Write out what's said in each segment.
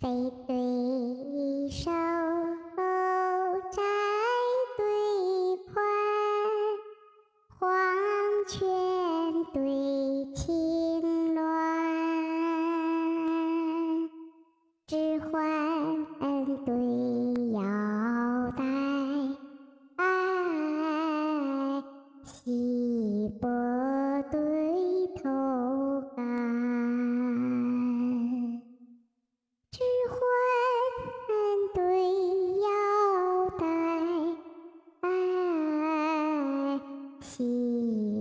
飞对手，摘对宽，黄泉对青鸾，指环对腰带，细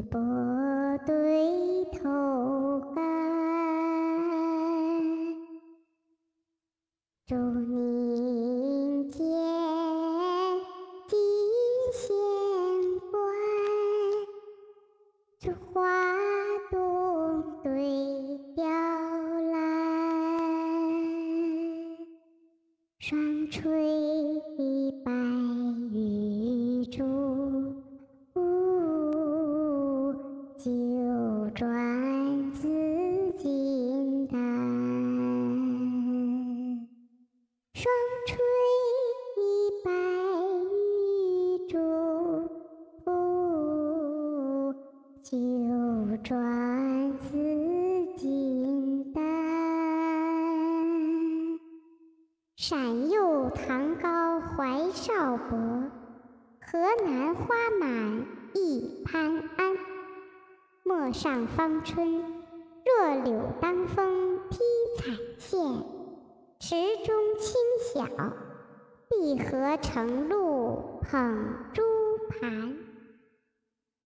波对头干，祝宁见金线关，这花洞对雕栏，双垂九转紫金丹，山右唐高怀少博，河南花满一潘安。陌上芳春，弱柳当风披彩线；池中清晓，碧荷成露捧珠盘。